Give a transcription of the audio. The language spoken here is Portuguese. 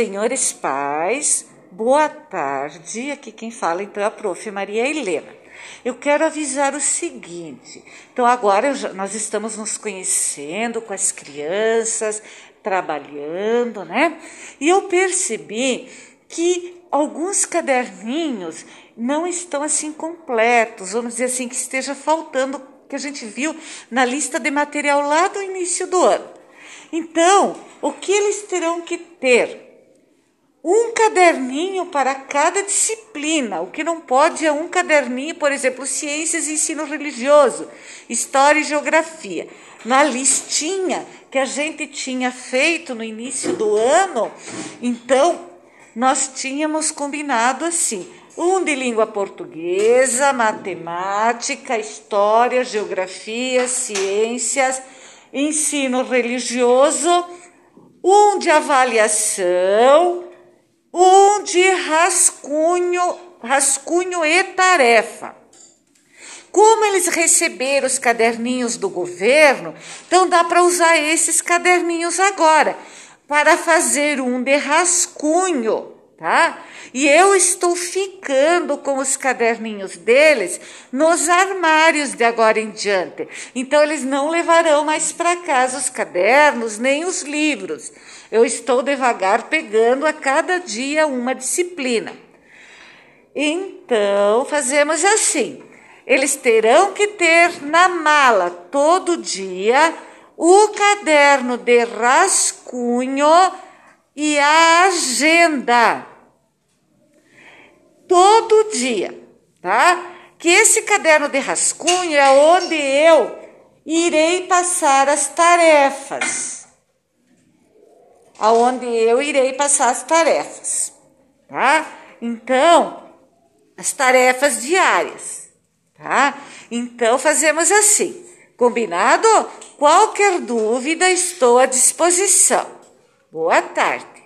Senhores pais, boa tarde. Aqui quem fala então é a prof. Maria Helena. Eu quero avisar o seguinte: então, agora já, nós estamos nos conhecendo com as crianças, trabalhando, né? E eu percebi que alguns caderninhos não estão assim completos, vamos dizer assim, que esteja faltando, que a gente viu na lista de material lá do início do ano. Então, o que eles terão que ter? Um caderninho para cada disciplina. O que não pode é um caderninho, por exemplo, ciências e ensino religioso, história e geografia. Na listinha que a gente tinha feito no início do ano, então nós tínhamos combinado assim: um de língua portuguesa, matemática, história, geografia, ciências, ensino religioso, um de avaliação, de rascunho, rascunho e tarefa. Como eles receberam os caderninhos do governo, então dá para usar esses caderninhos agora para fazer um de rascunho, tá? E eu estou ficando com os caderninhos deles nos armários de agora em diante. Então eles não levarão mais para casa os cadernos nem os livros. Eu estou devagar pegando a cada dia uma disciplina. Então fazemos assim: eles terão que ter na mala todo dia o caderno de rascunho e a agenda. Todo dia, tá? Que esse caderno de rascunho é onde eu irei passar as tarefas. Aonde eu irei passar as tarefas, tá? Então, as tarefas diárias, tá? Então fazemos assim. Combinado? Qualquer dúvida, estou à disposição. Boa tarde.